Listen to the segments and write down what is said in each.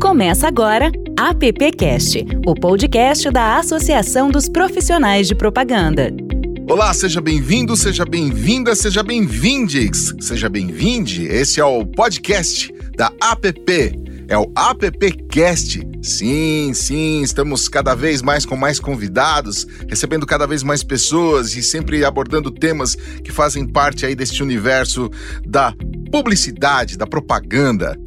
Começa agora AppCast, o podcast da Associação dos Profissionais de Propaganda. Olá, seja bem-vindo, seja bem-vinda, seja bem-vindes, seja bem-vinde. Esse é o podcast da APP, é o AppCast. Sim, sim, estamos cada vez mais com mais convidados, recebendo cada vez mais pessoas e sempre abordando temas que fazem parte aí deste universo da publicidade, da propaganda.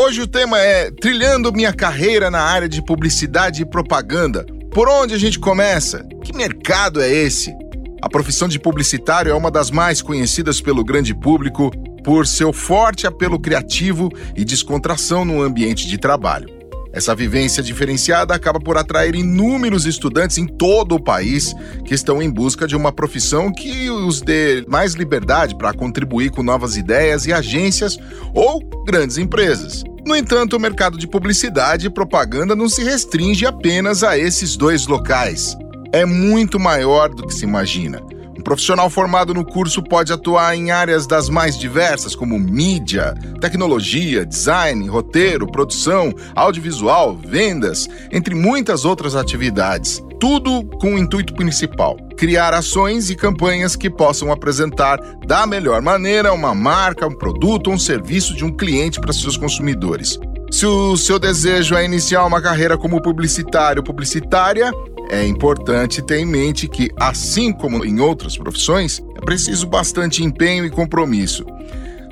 Hoje o tema é Trilhando minha carreira na área de publicidade e propaganda. Por onde a gente começa? Que mercado é esse? A profissão de publicitário é uma das mais conhecidas pelo grande público por seu forte apelo criativo e descontração no ambiente de trabalho. Essa vivência diferenciada acaba por atrair inúmeros estudantes em todo o país que estão em busca de uma profissão que os dê mais liberdade para contribuir com novas ideias e agências ou grandes empresas. No entanto, o mercado de publicidade e propaganda não se restringe apenas a esses dois locais. É muito maior do que se imagina. Um profissional formado no curso pode atuar em áreas das mais diversas, como mídia, tecnologia, design, roteiro, produção, audiovisual, vendas, entre muitas outras atividades. Tudo com o intuito principal: criar ações e campanhas que possam apresentar da melhor maneira uma marca, um produto ou um serviço de um cliente para seus consumidores. Se o seu desejo é iniciar uma carreira como publicitário ou publicitária, é importante ter em mente que, assim como em outras profissões, é preciso bastante empenho e compromisso.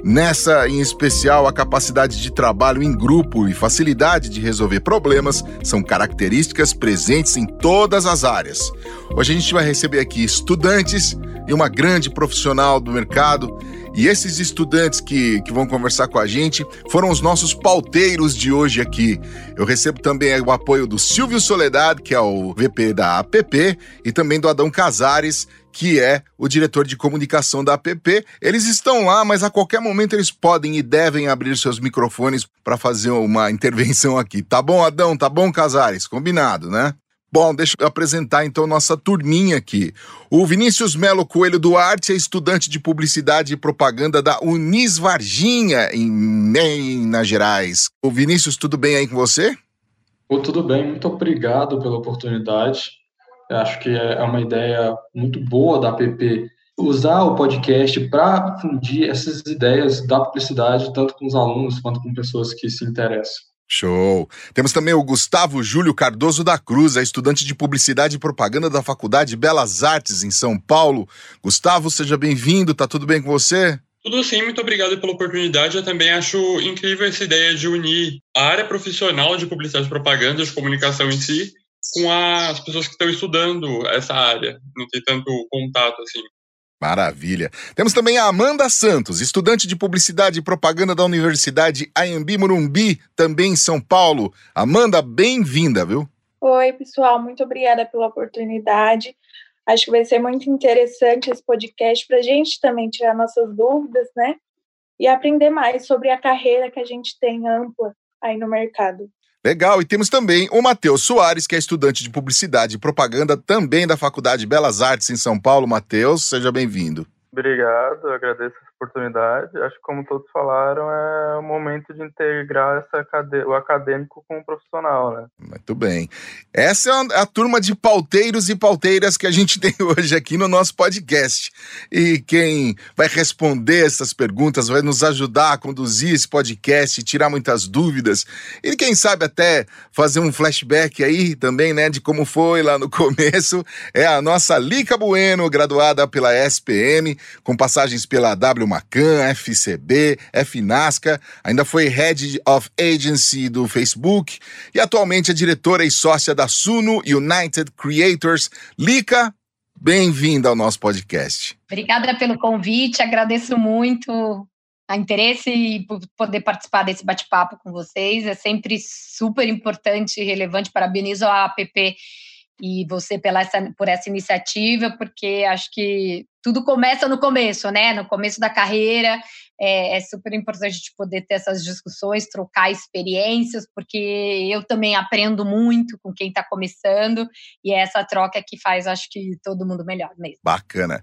Nessa, em especial, a capacidade de trabalho em grupo e facilidade de resolver problemas são características presentes em todas as áreas. Hoje a gente vai receber aqui estudantes e uma grande profissional do mercado e esses estudantes que, que vão conversar com a gente foram os nossos pauteiros de hoje aqui. Eu recebo também o apoio do Silvio Soledad, que é o VP da APP, e também do Adão Casares, que é o diretor de comunicação da APP. Eles estão lá, mas a qualquer momento eles podem e devem abrir seus microfones para fazer uma intervenção aqui. Tá bom, Adão? Tá bom, Casares? Combinado, né? Bom, deixa eu apresentar então nossa turminha aqui. O Vinícius Melo Coelho Duarte é estudante de publicidade e propaganda da Unis Varginha, em Minas Gerais. O Vinícius, tudo bem aí com você? Oh, tudo bem, muito obrigado pela oportunidade. Eu acho que é uma ideia muito boa da app usar o podcast para difundir essas ideias da publicidade, tanto com os alunos quanto com pessoas que se interessam. Show! Temos também o Gustavo Júlio Cardoso da Cruz, é estudante de Publicidade e Propaganda da Faculdade Belas Artes, em São Paulo. Gustavo, seja bem-vindo, tá tudo bem com você? Tudo sim, muito obrigado pela oportunidade. Eu também acho incrível essa ideia de unir a área profissional de publicidade e propaganda, de comunicação em si, com as pessoas que estão estudando essa área. Não tem tanto contato assim. Maravilha. Temos também a Amanda Santos, estudante de Publicidade e Propaganda da Universidade Anhembi Morumbi, também em São Paulo. Amanda, bem-vinda, viu? Oi, pessoal, muito obrigada pela oportunidade. Acho que vai ser muito interessante esse podcast para a gente também tirar nossas dúvidas, né? E aprender mais sobre a carreira que a gente tem ampla aí no mercado. Legal, e temos também o Matheus Soares, que é estudante de Publicidade e Propaganda também da Faculdade Belas Artes em São Paulo. Matheus, seja bem-vindo. Obrigado, agradeço oportunidade. Acho que, como todos falaram, é o momento de integrar essa o acadêmico com o profissional, né? Muito bem. Essa é a turma de pauteiros e pauteiras que a gente tem hoje aqui no nosso podcast. E quem vai responder essas perguntas, vai nos ajudar a conduzir esse podcast, tirar muitas dúvidas e quem sabe até fazer um flashback aí também, né, de como foi lá no começo, é a nossa Lica Bueno, graduada pela SPM, com passagens pela W Macan, FCB, FNASCA, ainda foi Head of Agency do Facebook e atualmente é diretora e sócia da Suno United Creators. Lica, bem-vinda ao nosso podcast. Obrigada pelo convite, agradeço muito a interesse e por poder participar desse bate-papo com vocês. É sempre super importante e relevante. Parabenizo a APP e você pela essa, por essa iniciativa, porque acho que tudo começa no começo, né? No começo da carreira. É, é, super importante de poder ter essas discussões, trocar experiências, porque eu também aprendo muito com quem está começando, e é essa troca que faz, acho que, todo mundo melhor mesmo. Bacana.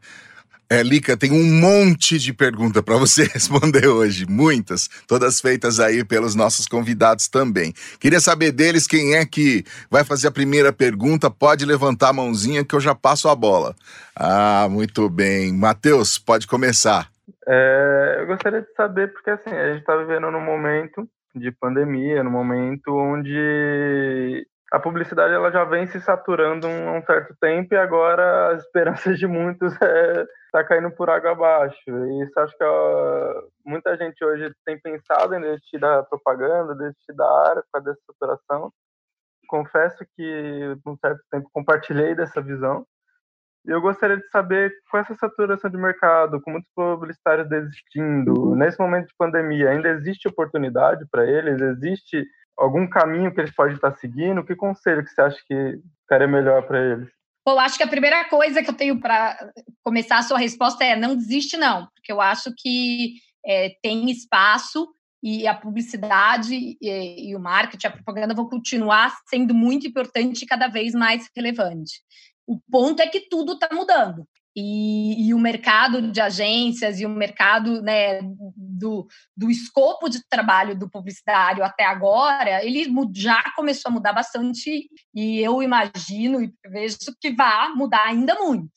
É, Lica, tem um monte de pergunta para você responder hoje, muitas, todas feitas aí pelos nossos convidados também. Queria saber deles quem é que vai fazer a primeira pergunta, pode levantar a mãozinha que eu já passo a bola. Ah, muito bem. Matheus, pode começar. É, eu gostaria de saber, porque assim, a gente está vivendo num momento de pandemia, num momento onde a publicidade ela já vem se saturando há um certo tempo e agora as esperanças de muitos é tá caindo por água abaixo. E isso acho que muita gente hoje tem pensado em desistir da propaganda, desistir da área por causa dessa saturação. Confesso que por um certo tempo compartilhei dessa visão. E eu gostaria de saber, com essa saturação de mercado, com muitos publicitários desistindo, nesse momento de pandemia, ainda existe oportunidade para eles? Existe algum caminho que eles podem estar seguindo? Que conselho que você acha que ficaria melhor para eles? Bom, acho que a primeira coisa que eu tenho para começar a sua resposta é não desiste, não, porque eu acho que é, tem espaço e a publicidade e, e, o marketing, a propaganda vão continuar sendo muito importante e cada vez mais relevante. O ponto é que tudo está mudando. E, e, o mercado de agências e o mercado né, do, do escopo de trabalho do publicitário até agora, ele já começou a mudar bastante e eu imagino e vejo que vai mudar ainda muito.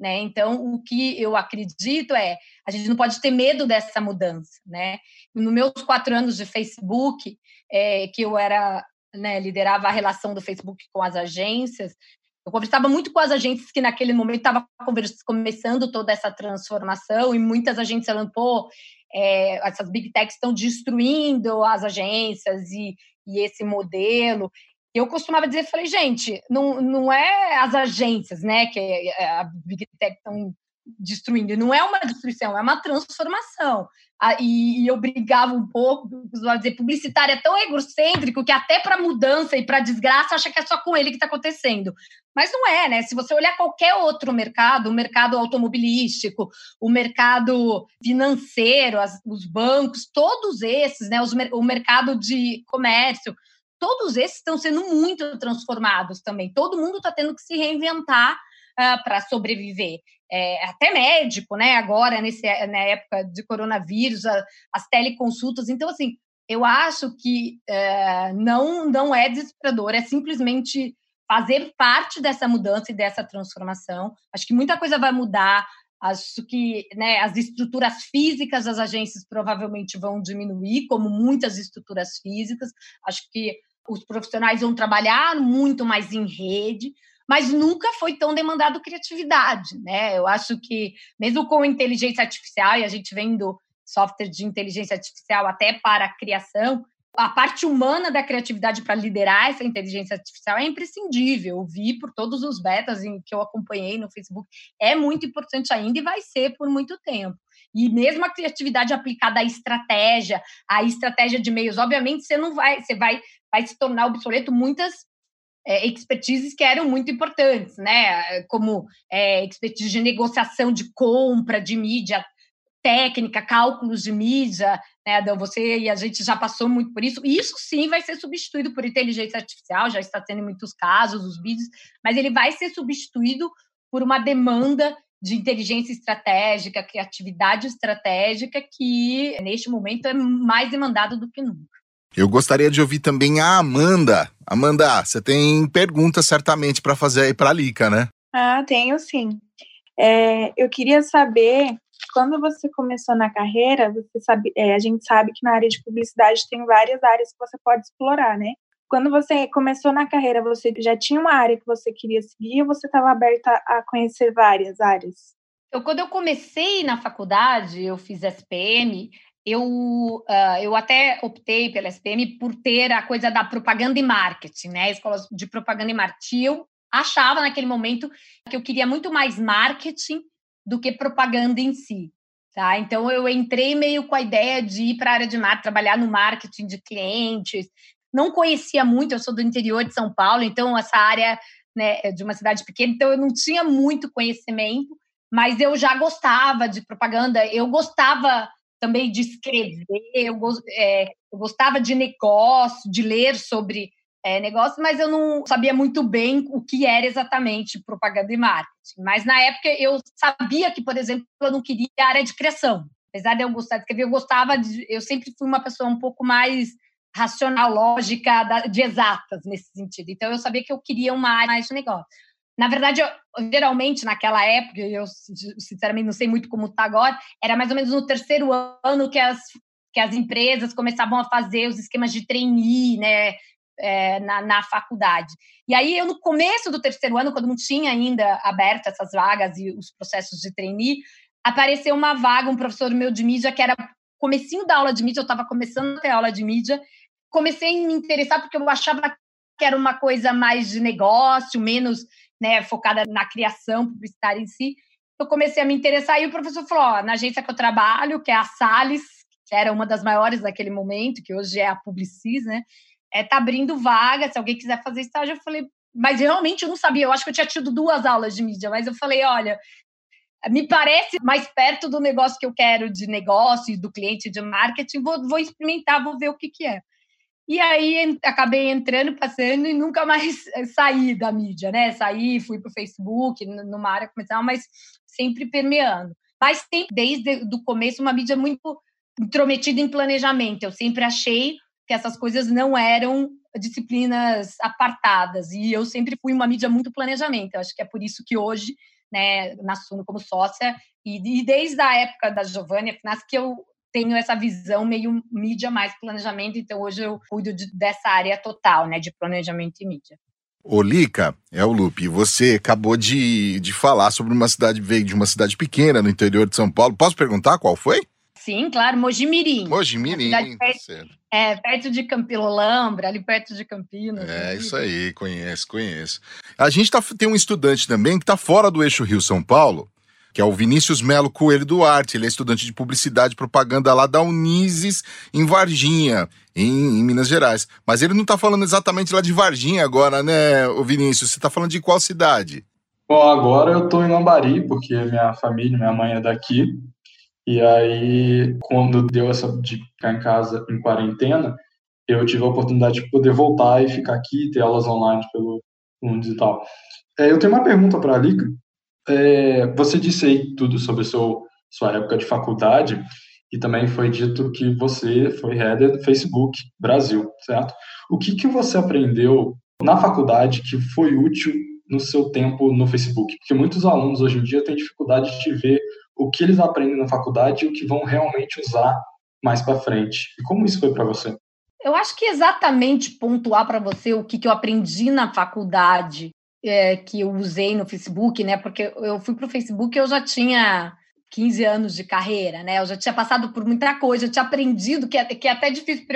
Né? Então, o que eu acredito é a gente não pode ter medo dessa mudança. Né? Nos meus quatro anos de Facebook, é, que eu era né, liderava a relação do Facebook com as agências, eu conversava muito com as agências que naquele momento estavam começando toda essa transformação e muitas agências falando, pô, é, essas big techs estão destruindo as agências e, e esse modelo. Eu costumava dizer, falei, gente, não, não é as agências, né, que é, a big tech estão destruindo. Não é uma destruição, é uma transformação. E, e, eu brigava um pouco, costumava dizer, publicitário é tão egocêntrico que até para mudança e para desgraça acha que é só com ele que está acontecendo. Mas não é, né? Se você olhar qualquer outro mercado, o mercado automobilístico, o mercado financeiro, as, os bancos, todos esses, né? Os, o mercado de comércio, todos esses estão sendo muito transformados também. Todo mundo está tendo que se reinventar uh, para sobreviver. É, até médico, né? Agora, nesse, na época de coronavírus, a, as teleconsultas. Então, assim, eu acho que uh, não, não é desesperador, é simplesmente fazer parte dessa mudança e dessa transformação. Acho que muita coisa vai mudar. Acho que né, as estruturas físicas das agências provavelmente vão diminuir, como muitas estruturas físicas. Acho que os profissionais vão trabalhar muito mais em rede, mas nunca foi tão demandado criatividade, né? Eu acho que mesmo com inteligência artificial e a gente vendo software de inteligência artificial até para a criação, a parte humana da criatividade para liderar essa inteligência artificial é imprescindível. Eu vi por todos os betas em que eu acompanhei no Facebook, é muito importante ainda e vai ser por muito tempo. E mesmo a criatividade aplicada à estratégia, à estratégia de meios, obviamente você não vai, você vai, vai se tornar obsoleto muitas é, expertises que eram muito importantes, né? Como é, expertise de negociação de compra, de mídia técnica, cálculos de mídia, né? Então, você e a gente já passou muito por isso. Isso sim vai ser substituído por inteligência artificial, já está tendo em muitos casos, os vídeos, mas ele vai ser substituído por uma demanda de inteligência estratégica, criatividade estratégica, que neste momento é mais demandado do que nunca. Eu gostaria de ouvir também a Amanda. Amanda, você tem perguntas certamente para fazer aí para a Lica, né? Ah, tenho sim. É, eu queria saber quando você começou na carreira, você sabe, é, a gente sabe que na área de publicidade tem várias áreas que você pode explorar, né? Quando você começou na carreira, você já tinha uma área que você queria seguir ou você estava aberta a conhecer várias áreas? Eu, quando eu comecei na faculdade, eu fiz SPM, eu, uh, eu até optei pela SPM por ter a coisa da propaganda e marketing, né? Escolas de propaganda e marketing. Eu achava naquele momento que eu queria muito mais marketing do que propaganda em si. Tá? Então eu entrei meio com a ideia de ir para a área de marketing, trabalhar no marketing de clientes. Não conhecia muito, eu sou do interior de São Paulo, então essa área né, é de uma cidade pequena, então eu não tinha muito conhecimento, mas eu já gostava de propaganda, eu gostava também de escrever, eu, é, eu gostava de negócio, de ler sobre é, negócio, mas eu não sabia muito bem o que era exatamente propaganda e marketing. Mas na época eu sabia que, por exemplo, eu não queria a área de criação. Apesar de eu gostar de escrever, eu gostava de. Eu sempre fui uma pessoa um pouco mais racional, lógica, de exatas nesse sentido. Então eu sabia que eu queria uma área mais de negócio. Na verdade, eu, geralmente, naquela época, eu sinceramente não sei muito como está agora, era mais ou menos no terceiro ano que as, que as empresas começavam a fazer os esquemas de trainee, né, é, na, na faculdade. E aí, eu, no começo do terceiro ano, quando não tinha ainda aberto essas vagas e os processos de trainee, apareceu uma vaga, um professor meu de mídia, que era comecinho da aula de mídia, eu estava começando a ter aula de mídia, comecei a me interessar porque eu achava que era uma coisa mais de negócio, menos né, focada na criação publicitária em si. Eu comecei a me interessar e o professor falou: ó, na agência que eu trabalho, que é a Sales, que era uma das maiores naquele momento, que hoje é a Publicis, né? É, tá abrindo vaga, se alguém quiser fazer estágio. Eu falei, mas realmente eu não sabia, eu acho que eu tinha tido duas aulas de mídia, mas eu falei, olha, me parece mais perto do negócio que eu quero de negócio e do cliente de marketing, vou, vou experimentar, vou ver o que, que é. E aí acabei entrando, passando e nunca mais saí da mídia, né? Saí, fui para o Facebook, numa área comercial, mas sempre permeando. Mas tem, desde o começo, uma mídia muito intrometida em planejamento. Eu sempre achei que essas coisas não eram disciplinas apartadas. E eu sempre fui uma mídia muito planejamento. Eu acho que é por isso que hoje, né, na Suno como sócia, e, e desde a época da Giovanni Finas, que eu tenho essa visão meio mídia mais planejamento, então hoje eu cuido de, dessa área total, né, de planejamento e mídia. Olica, é o Lupe, você acabou de, de falar sobre uma cidade, veio de uma cidade pequena no interior de São Paulo. Posso perguntar qual foi? Sim, claro, Mojimirim. Mojimirim, tá perto, É, perto de Campilolambra, ali perto de Campinas. É, isso aí, conheço, conheço. A gente tá, tem um estudante também que está fora do eixo Rio-São Paulo, que é o Vinícius Melo Coelho Duarte. Ele é estudante de publicidade e propaganda lá da Unises, em Varginha, em, em Minas Gerais. Mas ele não está falando exatamente lá de Varginha agora, né, o Vinícius? Você está falando de qual cidade? Bom, agora eu estou em Lambari, porque minha família, minha mãe é daqui. E aí, quando deu essa de ficar em casa em quarentena, eu tive a oportunidade de poder voltar e ficar aqui, ter aulas online pelo mundo e tal. É, eu tenho uma pergunta para a Lica, é, você disse aí tudo sobre seu, sua época de faculdade e também foi dito que você foi header do Facebook Brasil, certo? O que, que você aprendeu na faculdade que foi útil no seu tempo no Facebook? Porque muitos alunos hoje em dia têm dificuldade de ver o que eles aprendem na faculdade e o que vão realmente usar mais para frente. E como isso foi para você? Eu acho que exatamente pontuar para você o que, que eu aprendi na faculdade é, que eu usei no Facebook, né? Porque eu fui para o Facebook eu já tinha 15 anos de carreira, né? Eu já tinha passado por muita coisa, eu tinha aprendido, que é, que é até difícil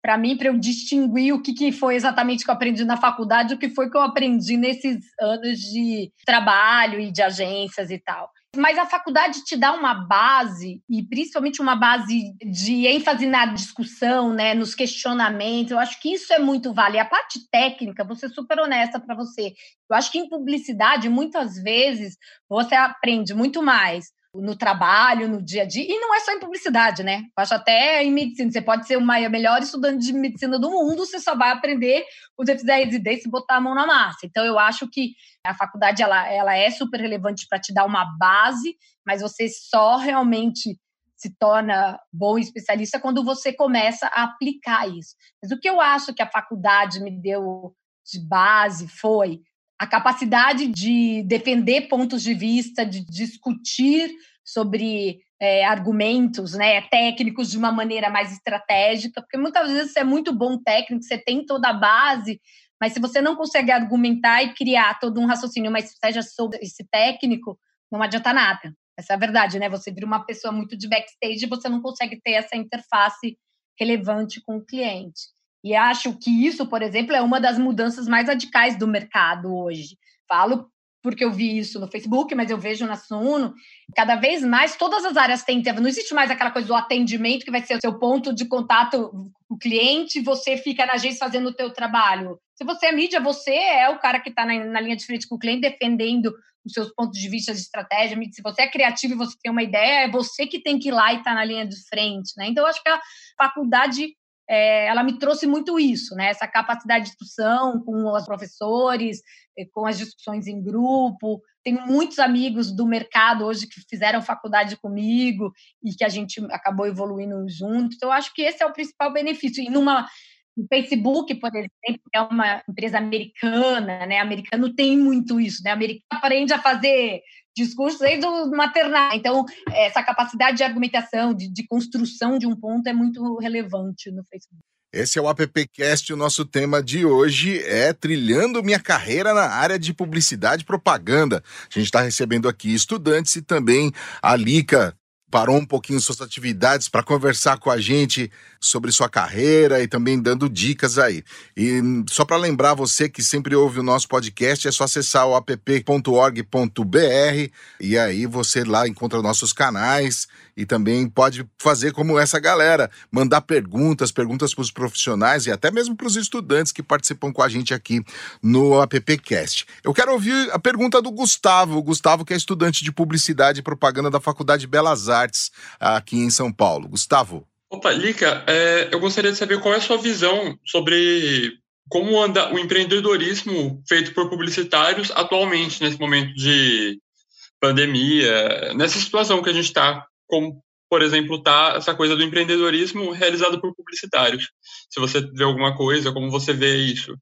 para mim, para eu distinguir o que, que foi exatamente que eu aprendi na faculdade, o que foi que eu aprendi nesses anos de trabalho e de agências e tal. Mas a faculdade te dá uma base, e principalmente uma base de ênfase na discussão, né, nos questionamentos. Eu acho que isso é muito vale. A parte técnica, vou ser super honesta para você. Eu acho que em publicidade, muitas vezes, você aprende muito mais no trabalho, no dia a dia, e não é só em publicidade, né? Eu acho até em medicina. Você pode ser o melhor estudante de medicina do mundo, você só vai aprender quando você fizer residência e botar a mão na massa. Então, eu acho que a faculdade ela, ela é super relevante para te dar uma base, mas você só realmente se torna bom especialista quando você começa a aplicar isso. Mas o que eu acho que a faculdade me deu de base foi a capacidade de defender pontos de vista, de discutir sobre é, argumentos né, técnicos de uma maneira mais estratégica, porque muitas vezes você é muito bom técnico, você tem toda a base, mas se você não consegue argumentar e criar todo um raciocínio, uma estratégia sobre esse técnico, não adianta nada. Essa é a verdade, né? Você vira uma pessoa muito de backstage e você não consegue ter essa interface relevante com o cliente. E acho que isso, por exemplo, é uma das mudanças mais radicais do mercado hoje. Falo porque eu vi isso no Facebook, mas eu vejo na Suno, cada vez mais todas as áreas têm, não existe mais aquela coisa do atendimento que vai ser o seu ponto de contato com o cliente, você fica na agência fazendo o teu trabalho. Se você é mídia, você é o cara que está na, na, linha de frente com o cliente, defendendo os seus pontos de vista de estratégia. Se você é criativo e você tem uma ideia, é você que tem que ir lá e estar tá na linha de frente. Né? Então, eu acho que a faculdade é, ela me trouxe muito isso, né? Essa capacidade de discussão com os professores, eh, com as discussões em grupo. Tenho muitos amigos do mercado hoje que fizeram faculdade comigo e que a gente acabou evoluindo junto. Então, acho que esse é o principal benefício. E numa o Facebook, por exemplo, é uma empresa americana, né? Americano tem muito isso, né? Americano aprende a fazer discurso desde o maternal. Então, essa capacidade de argumentação, de, de construção de um ponto é muito relevante no Facebook. Esse é o AppCast. O nosso tema de hoje é Trilhando Minha Carreira na área de publicidade e propaganda. A gente está recebendo aqui estudantes e também a Lica parou um pouquinho suas atividades para conversar com a gente sobre sua carreira e também dando dicas aí. E só para lembrar você que sempre ouve o nosso podcast, é só acessar o app.org.br e aí você lá encontra nossos canais e também pode fazer como essa galera, mandar perguntas, perguntas para os profissionais e até mesmo para os estudantes que participam com a gente aqui no AppCast. Eu quero ouvir a pergunta do Gustavo, o Gustavo que é estudante de publicidade e propaganda da Faculdade de Belas Artes aqui em São Paulo. Gustavo. Opa, Lica, é, eu gostaria de saber qual é a sua visão sobre como anda o empreendedorismo feito por publicitários atualmente, nesse momento de pandemia, nessa situação que a gente está, como, por exemplo, está essa coisa do empreendedorismo realizado por publicitários. Se você vê alguma coisa, como você vê isso?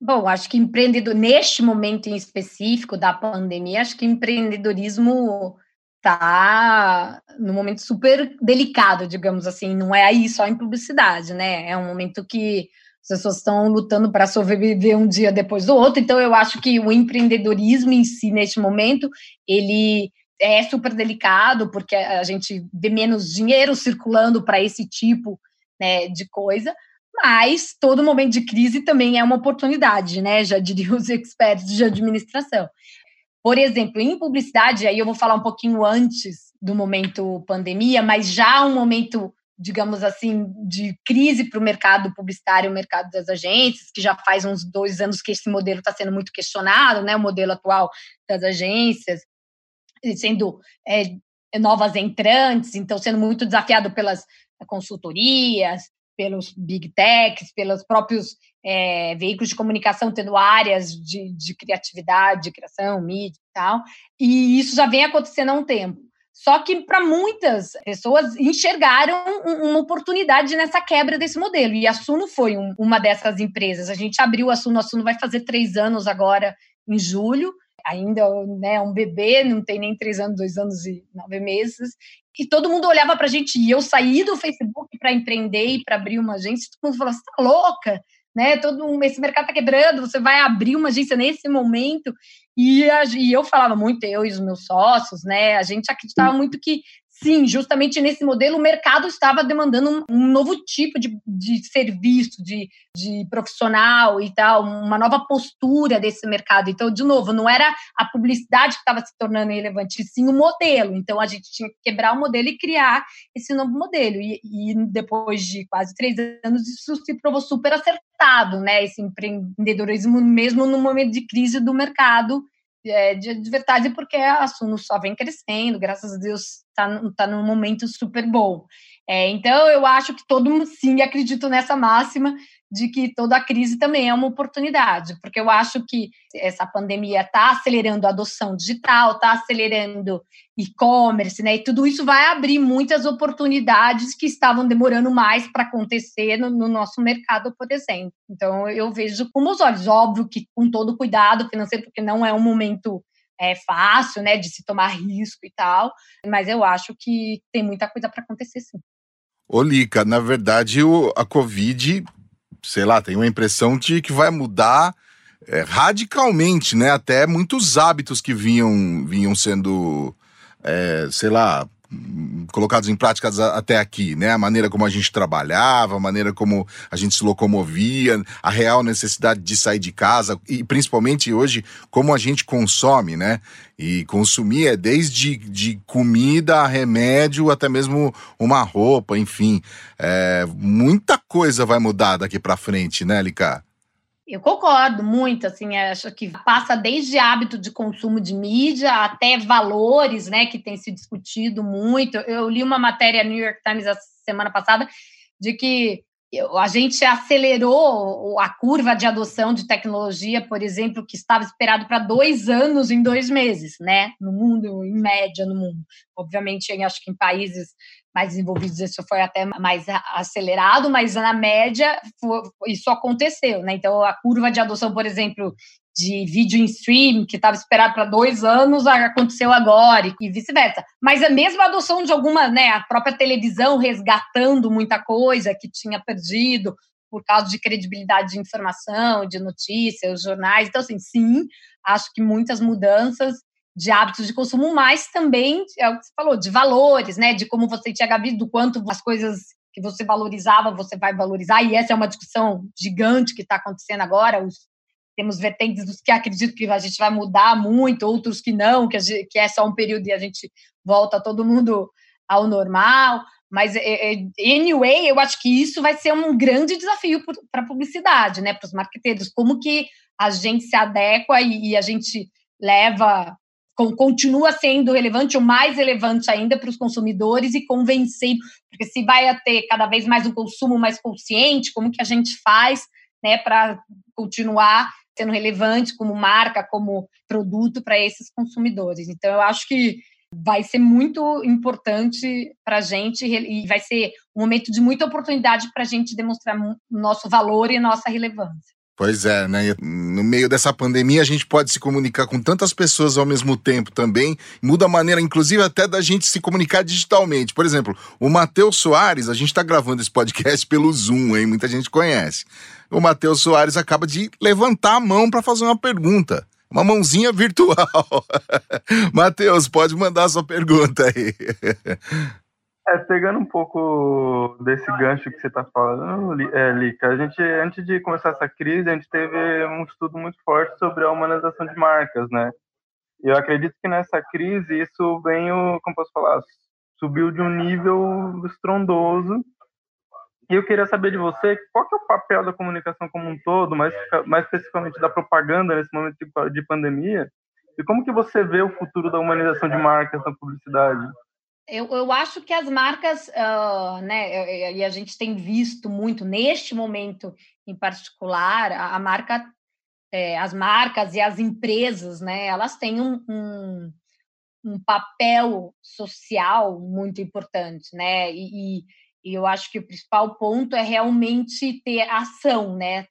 Bom, acho que empreendedor, neste momento em específico da pandemia, acho que empreendedorismo está num momento super delicado, digamos assim. Não é aí só em publicidade, né? É um momento que as pessoas estão lutando para sobreviver um dia depois do outro. Então, eu acho que o empreendedorismo em si, neste momento, ele é super delicado, porque a gente vê menos dinheiro circulando para esse tipo né, de coisa. Mas todo momento de crise também é uma oportunidade, né? Já diriam os experts de administração. Por exemplo, em publicidade, aí eu vou falar um pouquinho antes do momento pandemia, mas já um momento, digamos assim, de crise para o mercado publicitário, o mercado das agências, que já faz uns dois anos que esse modelo está sendo muito questionado, né? O modelo atual das agências, sendo é, novas entrantes, então sendo muito desafiado pelas consultorias, pelos big techs, pelos próprios é, veículos de comunicação tendo áreas de, de criatividade, de criação, mídia e tal. E isso já vem acontecendo há um tempo. Só que para muitas pessoas enxergaram uma oportunidade nessa quebra desse modelo. E a Suno foi um, uma dessas empresas. A gente abriu a Suno, a Suno vai fazer três anos agora em julho. Ainda né, um bebê, não tem nem três anos, dois anos e nove meses. E todo mundo olhava para a gente. E eu saí do Facebook para empreender e para abrir uma agência. Todo mundo falou: você está louca? né? Todo esse mercado está quebrando, você vai abrir uma agência nesse momento. E, a, e eu falava muito, eu e os meus sócios, né? A gente acreditava muito que sim, justamente nesse modelo, o mercado estava demandando um, um novo tipo de, de serviço, de, de profissional e tal, uma nova postura desse mercado. Então, de novo, não era a publicidade que estava se tornando relevante, sim o modelo. Então, a gente tinha que quebrar o modelo e criar esse novo modelo. E, e depois de quase três anos, isso se provou super acertado, né? Esse empreendedorismo, mesmo no momento de crise do mercado é, de, de, verdade, porque a Suno só vem crescendo, graças a Deus está tá num momento super bom. É, então, eu acho que todo mundo, sim, acredito nessa máxima de que toda crise também é uma oportunidade, porque eu acho que essa pandemia está acelerando a adoção digital, está acelerando e-commerce, né? E tudo isso vai abrir muitas oportunidades que estavam demorando mais para acontecer no, no, nosso mercado, por exemplo. Então, eu vejo com os olhos, óbvio que com todo cuidado financeiro, porque não é um momento é fácil, né, de se tomar risco e tal, mas eu acho que tem muita coisa para acontecer sim. Ô, Lica, na verdade, a Covid sei lá, tem uma impressão de que vai mudar é, radicalmente, né? Até muitos hábitos que vinham, vinham sendo, é, sei lá, colocados em prática até aqui, né? A maneira como a gente trabalhava, a maneira como a gente se locomovia, a real necessidade de sair de casa e principalmente hoje como a gente consome, né? E consumir é desde de comida, remédio, até mesmo uma roupa, enfim. É, muita coisa vai mudar daqui para frente, né, Lica? Eu concordo muito, assim, acho que passa desde hábito de consumo de mídia até valores, né, que tem se discutido muito. Eu li uma matéria no New York Times a semana passada de que a gente acelerou a curva de adoção de tecnologia, por exemplo, que estava esperado para dois anos em dois meses, né? No mundo, em média, no mundo. Obviamente, acho que em países mais desenvolvidos isso foi até mais acelerado, mas na média isso aconteceu, né? Então, a curva de adoção, por exemplo, de vídeo em stream, que estava esperado para dois anos, aconteceu agora, e vice-versa. Mas a mesma adoção de alguma, né, a própria televisão resgatando muita coisa que tinha perdido por causa de credibilidade de informação, de notícias, jornais. Então, assim, sim, acho que muitas mudanças de hábitos de consumo, mas também, é o que você falou, de valores, né, de como você tinha visto, do quanto as coisas que você valorizava, você vai valorizar, e essa é uma discussão gigante que está acontecendo agora, os temos vertentes dos que acreditam que a gente vai mudar muito, outros que não, que, gente, que é só um período e a gente volta todo mundo ao normal. Mas, é, é, anyway, eu acho que isso vai ser um grande desafio para a publicidade, né, para os marqueteiros. Como que a gente se adequa e, e a gente leva, continua sendo relevante, ou mais relevante ainda para os consumidores e convencendo, porque se vai ter cada vez mais um consumo mais consciente, como que a gente faz né, para continuar sendo relevante como marca, como produto para esses consumidores. Então, eu acho que vai ser muito importante para a gente e vai ser um momento de muita oportunidade para a gente demonstrar nosso valor e nossa relevância. Pois é, né? No meio dessa pandemia, a gente pode se comunicar com tantas pessoas ao mesmo tempo também. Muda a maneira, inclusive, até da gente se comunicar digitalmente. Por exemplo, o Matheus Soares, a gente está gravando esse podcast pelo Zoom, hein? Muita gente conhece. O Matheus Soares acaba de levantar a mão para fazer uma pergunta. Uma mãozinha virtual. Matheus, pode mandar sua pergunta aí. É, pegando um pouco desse gancho que você está falando, é, Lica, a gente, antes de começar essa crise, a gente teve um estudo muito forte sobre a humanização de marcas, né? Eu acredito que nessa crise isso veio, como posso falar, subiu de um nível estrondoso. E eu queria saber de você, qual que é o papel da comunicação como um todo, mais, mais especificamente da propaganda nesse momento de, de pandemia, e como que você vê o futuro da humanização de marcas na publicidade? Eu, eu acho que as marcas, uh, né, e a gente tem visto muito neste momento em particular, a, a marca, é, as marcas e as empresas, né, elas têm um, um, um papel social muito importante, né, e, e, eu acho que o principal ponto é realmente ter ação, né,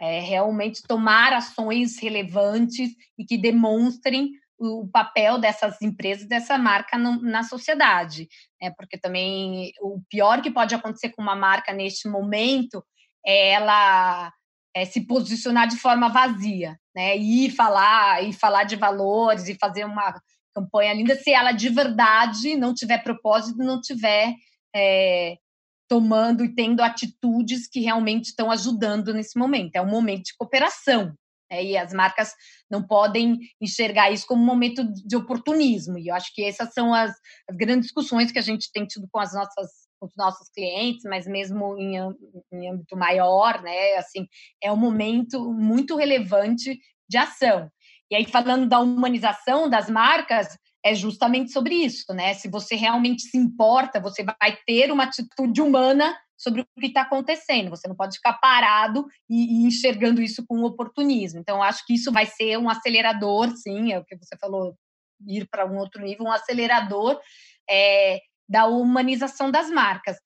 é realmente tomar ações relevantes e que demonstrem o papel dessas empresas, dessa marca no, na sociedade, né? Porque também o pior que pode acontecer com uma marca neste momento é ela é, se posicionar de forma vazia, né? E falar e falar de valores e fazer uma campanha linda se ela de verdade não tiver propósito, não tiver é, tomando e tendo atitudes que realmente estão ajudando nesse momento. É um momento de cooperação, é, e as marcas não podem enxergar isso como um momento de oportunismo. E eu acho que essas são as, as grandes discussões que a gente tem tido com as nossas com os nossos clientes, mas mesmo em, em âmbito maior, né? Assim, é um momento muito relevante de ação. E aí, falando da humanização das marcas, é justamente sobre isso, né? Se você realmente se importa, você vai ter uma atitude humana sobre o que está acontecendo. Você não pode ficar parado e, e, enxergando isso com oportunismo. Então, acho que isso vai ser um acelerador, sim, é o que você falou, ir para um outro nível, um acelerador é, da humanização das marcas.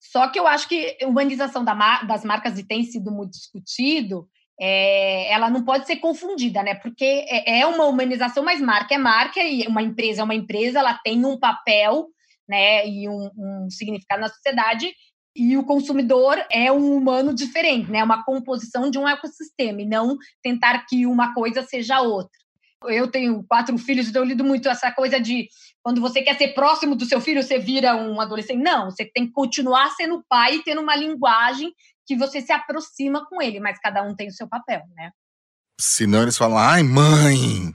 Só que eu acho que a humanização da, das marcas, e tem sido muito discutido, é, ela não pode ser confundida, né? Porque é, é uma humanização, mas marca é marca, e uma empresa é uma empresa, ela tem um papel né, e um, um significado na sociedade, e o consumidor é um humano diferente, né? Uma composição de um ecossistema e não tentar que uma coisa seja outra. Eu tenho quatro filhos, então eu lido muito essa coisa de quando você quer ser próximo do seu filho, você vira um adolescente. Não, você tem que continuar sendo pai e tendo uma linguagem que você se aproxima com ele, mas cada um tem o seu papel, né? Senão eles falam, ai, mãe,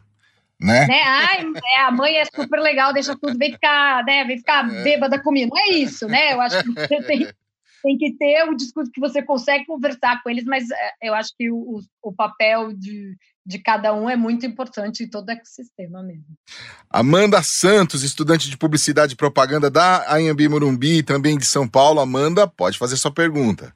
né? né? Ai, é, a mãe é super legal, deixa tudo, vem ficar, né? Vem ficar é. bêbada comigo. Não é isso, né? Eu acho que você tem tem que ter o discurso que você consegue conversar com eles, mas é, eu acho que o, o papel de, de cada um é muito importante em todo o ecossistema mesmo. Amanda Santos, estudante de publicidade e propaganda da Anhembi Morumbi, também de São Paulo. Amanda, pode fazer sua pergunta.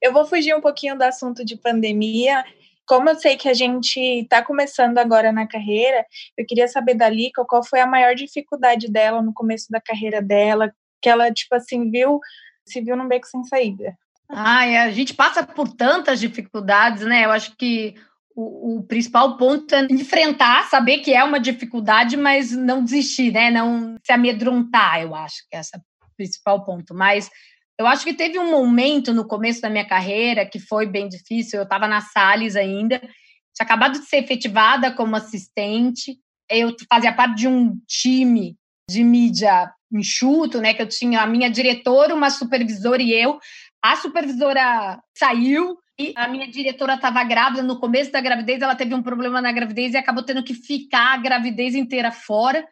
Eu vou fugir um pouquinho do assunto de pandemia. Como eu sei que a gente está começando agora na carreira, eu queria saber da Lica qual foi a maior dificuldade dela no começo da carreira dela, que ela, tipo assim, viu, se viu num beco sem saída. Ai, a gente passa por tantas dificuldades, né? Eu acho que o, o, principal ponto é enfrentar, saber que é uma dificuldade, mas não desistir, né? Não se amedrontar, eu acho que é esse o principal ponto. Mas eu acho que teve um momento no começo da minha carreira que foi bem difícil. Eu estava na Sales ainda, tinha acabado de ser efetivada como assistente. Eu fazia parte de um time de mídia enxuto, né? Que eu tinha a minha diretora, uma supervisora e eu. A supervisora saiu e a minha diretora estava grávida. No começo da gravidez, ela teve um problema na gravidez e acabou tendo que ficar a gravidez inteira fora.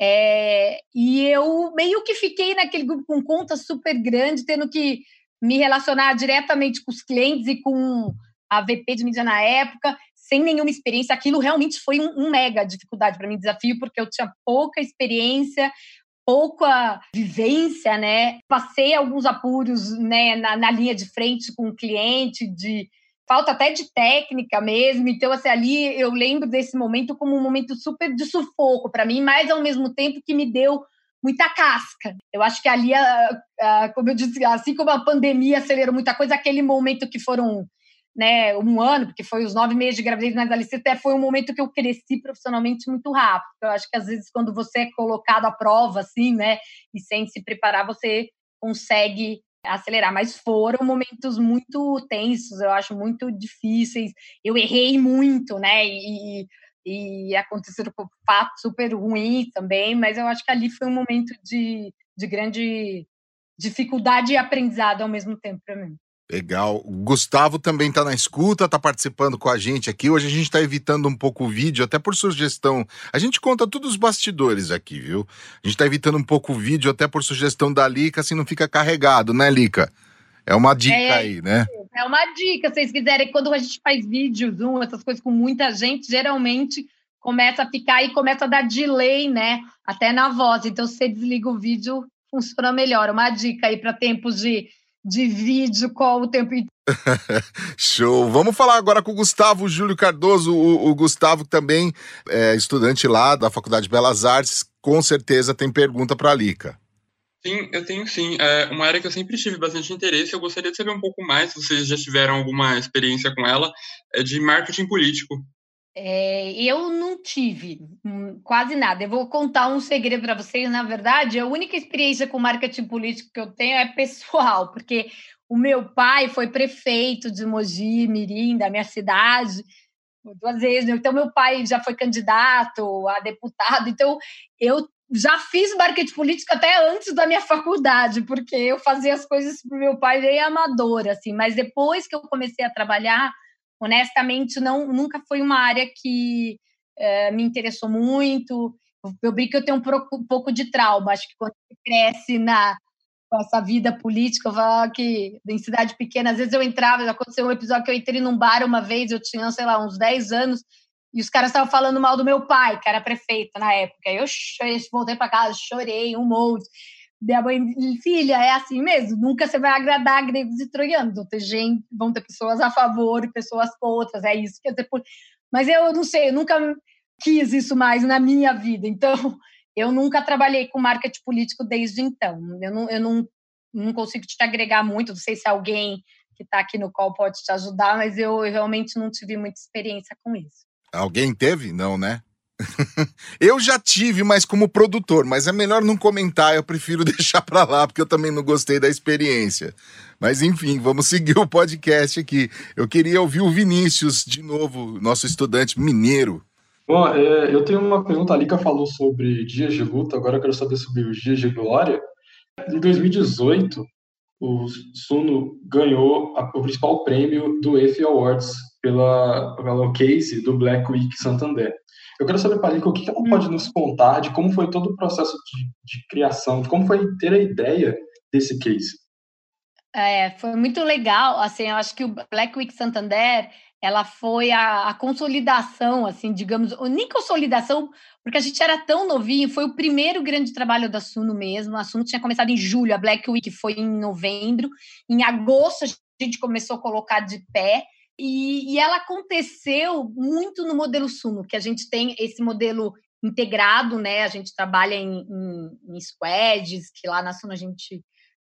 É, e eu meio que fiquei naquele grupo com conta super grande, tendo que me relacionar diretamente com os clientes e com a VP de mídia na época, sem nenhuma experiência. Aquilo realmente foi um, um mega dificuldade para mim, desafio, porque eu tinha pouca experiência, pouca vivência, né? Passei alguns apuros né, na, na linha de frente com o cliente, de falta até de técnica mesmo. Então, assim, ali eu lembro desse momento como um momento super de sufoco para mim, mas ao mesmo tempo que me deu muita casca. Eu acho que ali, como eu disse, assim como a pandemia acelerou muita coisa, aquele momento que foram né, um ano, porque foi os nove meses de gravidez, mas ali até foi um momento que eu cresci profissionalmente muito rápido. Eu acho que às vezes quando você é colocado à prova, assim, né, e sem se preparar, você consegue acelerar, mas foram momentos muito tensos, eu acho muito difíceis. Eu errei muito, né, e, e aconteceram fatos super ruins também, mas eu acho que ali foi um momento de, de grande dificuldade e aprendizado ao mesmo tempo para mim. Legal. O Gustavo também está na escuta, está participando com a gente aqui. Hoje a gente está evitando um pouco o vídeo, até por sugestão. A gente conta todos os bastidores aqui, viu? A gente está evitando um pouco o vídeo, até por sugestão da Lica, assim não fica carregado, né, Lica? É uma dica é, aí, né? É uma dica, se vocês quiserem. Quando a gente faz vídeo, Zoom, essas coisas com muita gente, geralmente começa a ficar e começa a dar delay, né? Até na voz. Então, se você desliga o vídeo, funciona melhor. Uma dica aí para tempos de de vídeo com o tempo inteiro. Show! Vamos falar agora com o Gustavo Júlio Cardoso. O, o, Gustavo também é estudante lá da Faculdade de Belas Artes, com certeza tem pergunta para a Lica. Sim, eu tenho sim. É uma área que eu sempre tive bastante interesse. Eu gostaria de saber um pouco mais, se vocês já tiveram alguma experiência com ela, é de marketing político. É, eu não tive hum, quase nada. Eu vou contar um segredo para vocês. Na verdade, a única experiência com marketing político que eu tenho é pessoal, porque o meu pai foi prefeito de Mogi, Mirim, da minha cidade, duas vezes. Então, meu pai já foi candidato a deputado. Então, eu já fiz marketing político até antes da minha faculdade, porque eu fazia as coisas para meu pai bem amador, assim. Mas depois que eu comecei a trabalhar honestamente, não, nunca foi uma área que é, me interessou muito. Eu brinco que eu tenho um, pouco de trauma. Acho que quando você cresce na, essa vida política, eu falo que em cidade pequena, às vezes eu entrava, aconteceu um episódio que eu entrei num bar uma vez, eu tinha, sei lá, uns 10 anos, e os caras estavam falando mal do meu pai, que era prefeito na época. Eu voltei para casa, chorei um monte. Minha mãe, filha, é assim mesmo, nunca você vai agradar gregos e troianos, vão ter gente, vão ter pessoas a favor e pessoas contra, é isso que dizer, mas eu não sei, eu nunca quis isso mais na minha vida, então eu nunca trabalhei com marketing político desde então, eu não, eu não, não consigo te agregar muito, não sei se alguém que está aqui no call pode te ajudar, mas eu realmente não tive muita experiência com isso. Alguém teve? Não, né? eu já tive, mas como produtor, mas é melhor não comentar, eu prefiro deixar para lá, porque eu também não gostei da experiência. Mas enfim, vamos seguir o podcast aqui. Eu queria ouvir o Vinícius de novo, nosso estudante mineiro. Bom, é, eu tenho uma pergunta ali que falou sobre dias de luta, agora eu quero saber sobre os dias de glória. Em 2018, o Suno ganhou a, o principal prêmio do EFI Awards pela, pela case do Black Week Santander. Eu quero saber, Palika, o que ela pode nos contar de como foi todo o processo de, de criação, de como foi ter a ideia desse case. É, foi muito legal, assim, eu acho que o Black Week Santander, ela foi a, a, consolidação, assim, digamos, nem consolidação, porque a gente era tão novinho, foi o primeiro grande trabalho da Suno mesmo, a Suno tinha começado em julho, a Black Week foi em novembro, em agosto a a gente começou a colocar de pé. E, e ela aconteceu muito no modelo Suno, que a gente tem esse modelo integrado, né? A gente trabalha em, em, em squads, que lá na Suno a gente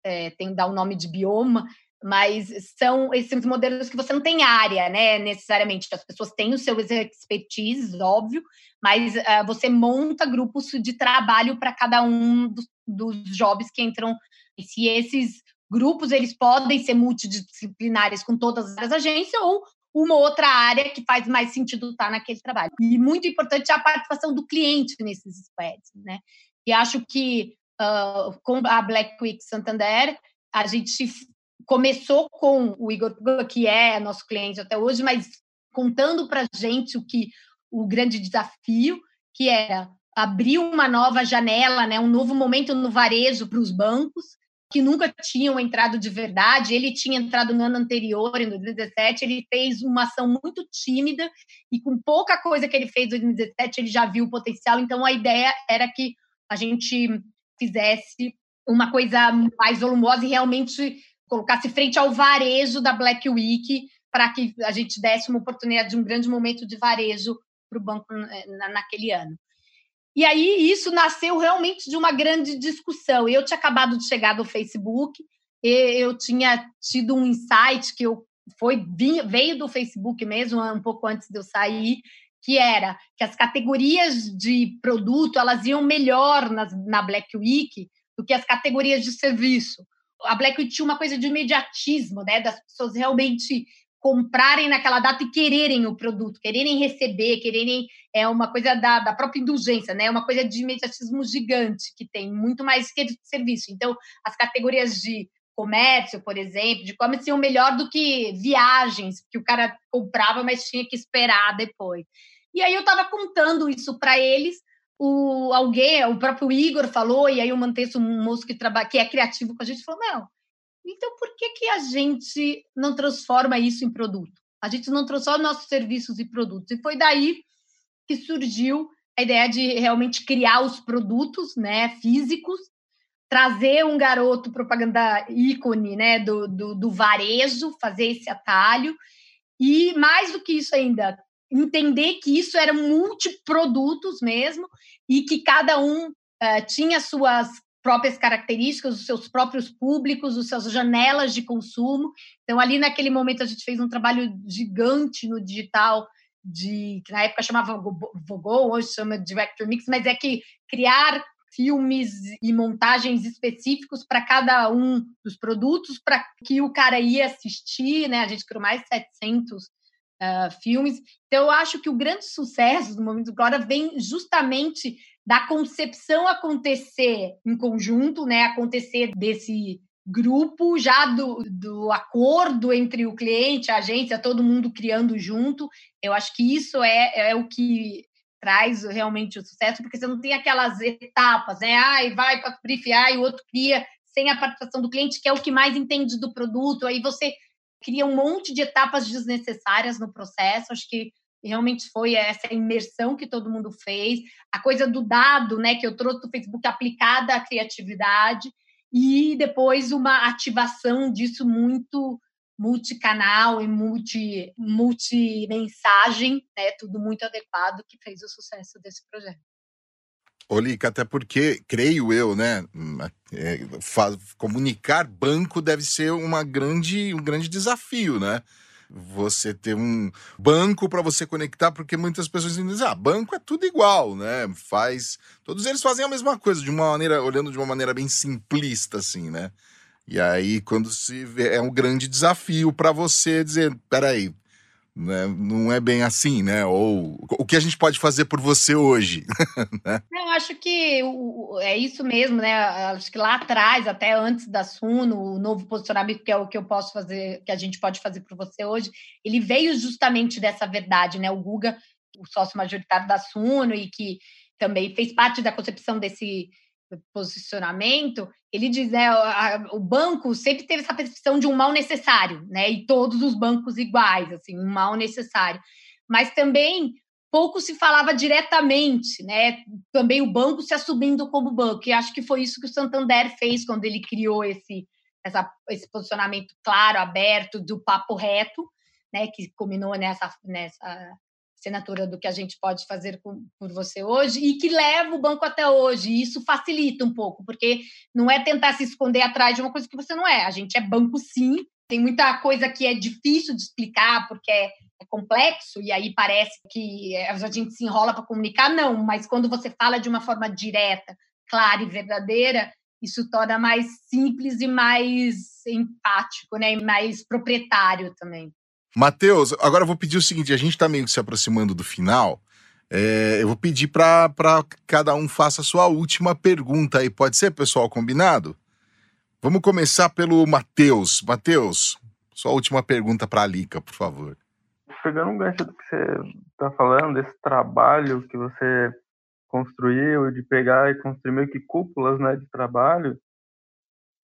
é, tem dar o nome de bioma, mas são esses modelos que você não tem área, né, necessariamente. As pessoas têm o seu expertise, óbvio, mas uh, você monta grupos de trabalho para cada um dos, dos jobs que entram. E se esses grupos eles podem ser multidisciplinares com todas as agências ou uma outra área que faz mais sentido estar naquele trabalho. E muito importante é a participação do cliente nesses squads, né? E acho que uh, com a Black Week Santander a gente começou com o Igor, que é nosso cliente até hoje, mas contando para a gente o que o grande desafio, que era abrir uma nova janela, né, um novo momento no varejo para os bancos, que nunca tinham entrado de verdade. Ele tinha entrado no ano anterior, em 2017, ele fez uma ação muito tímida e com pouca coisa que ele fez em 2017, ele já viu o potencial. Então a ideia era que a gente fizesse uma coisa mais volumosa e realmente colocasse frente ao varejo da Black Week para que a gente desse uma oportunidade de um grande momento de varejo para o banco eh, naquele ano. E aí isso nasceu realmente de uma grande discussão. Eu tinha acabado de chegar do Facebook, eu tinha tido um insight que eu foi veio do Facebook mesmo, um pouco antes de eu sair, que era que as categorias de produto elas iam melhor nas, na Black Week do que as categorias de serviço a Black Week tinha uma coisa de imediatismo, né? Das pessoas realmente comprarem naquela data e quererem o produto, quererem receber, quererem é uma coisa da, da própria indulgência, né? Uma coisa de imediatismo gigante que tem muito mais que serviço. Então, as categorias de comércio, por exemplo, de comércio iam melhor do que viagens que o cara comprava, mas tinha que esperar depois. E aí eu estava contando isso para eles o alguém, o próprio Igor falou, e aí o Manteço, um moço que trabalha, que é criativo com a gente, falou: não, então por que, que a gente não transforma isso em produto? A gente não transforma nossos serviços em produtos. E foi daí que surgiu a ideia de realmente criar os produtos né, físicos, trazer um garoto propaganda ícone né, do, do, do varejo, fazer esse atalho. E mais do que isso ainda, entender que isso eram multiprodutos mesmo e que cada um uh, tinha suas próprias características, os seus próprios públicos, as suas janelas de consumo. Então, ali naquele momento, a gente fez um trabalho gigante no digital, de que na época chamava Vogol, hoje chama Director Mix, mas é que criar filmes e montagens específicos para cada um dos produtos, para que o cara ia assistir, né? A gente criou mais de 700 uh, filmes. Então, eu acho que o grande sucesso do Momento Glória vem justamente da concepção acontecer em conjunto, né? Acontecer desse grupo, já do, do acordo entre o cliente, a agência, todo mundo criando junto. Eu acho que isso é, é o que traz realmente o sucesso, porque você não tem aquelas etapas, né? Ai, vai para briefar e o outro cria sem a participação do cliente, que é o que mais entende do produto. Aí você cria um monte de etapas desnecessárias no processo. Acho que realmente foi essa imersão que todo mundo fez, a coisa do dado, né, que eu trouxe do Facebook aplicada à criatividade e depois uma ativação disso muito multicanal e multi multi mensagem, né, tudo muito adequado que fez o sucesso desse projeto. Olica, até porque, creio eu, né, é, comunicar banco deve ser uma grande, um grande desafio, né? Você ter um banco para você conectar, porque muitas pessoas dizem, ah, banco é tudo igual, né? Faz. Todos eles fazem a mesma coisa, de uma maneira, olhando de uma maneira bem simplista, assim, né? E aí, quando se vê, é um grande desafio para você dizer, peraí, né? Não é bem assim, né? Ou o que a gente pode fazer por você hoje? né? Eu acho que é isso mesmo, né? Acho que lá atrás, até antes da Suno, o novo posicionamento que é o que eu posso fazer, que a gente pode fazer por você hoje, ele veio justamente dessa verdade, né? O Guga, o sócio majoritário da Suno e que também fez parte da concepção desse posicionamento, ele diz, a, o banco sempre teve essa percepção de um mal necessário, né, e todos os bancos iguais, assim, um mal necessário. Mas também pouco se falava diretamente, né, também o banco se assumindo como banco, e acho que foi isso que o Santander fez quando ele criou esse essa, esse posicionamento claro, aberto, do papo reto, né, que culminou nessa, nessa assinatura do que a gente pode fazer com, por você hoje e que leva o banco até hoje. E isso facilita um pouco, porque não é tentar se esconder atrás de uma coisa que você não é. A gente é banco sim. Tem muita coisa que é difícil de explicar porque é, é complexo e aí parece que a gente se enrola para comunicar. Não, mas quando você fala de uma forma direta, clara e verdadeira, isso torna mais simples e mais empático, né? E mais proprietário também. Matheus, agora eu vou pedir o seguinte: a gente está meio que se aproximando do final. É, eu vou pedir para cada um faça a sua última pergunta aí. Pode ser, pessoal? Combinado? Vamos começar pelo Matheus. Matheus, sua última pergunta para a Lica, por favor. Pegando um gancho do que você está falando, desse trabalho que você construiu, de pegar e construir meio que cúpulas né, de trabalho,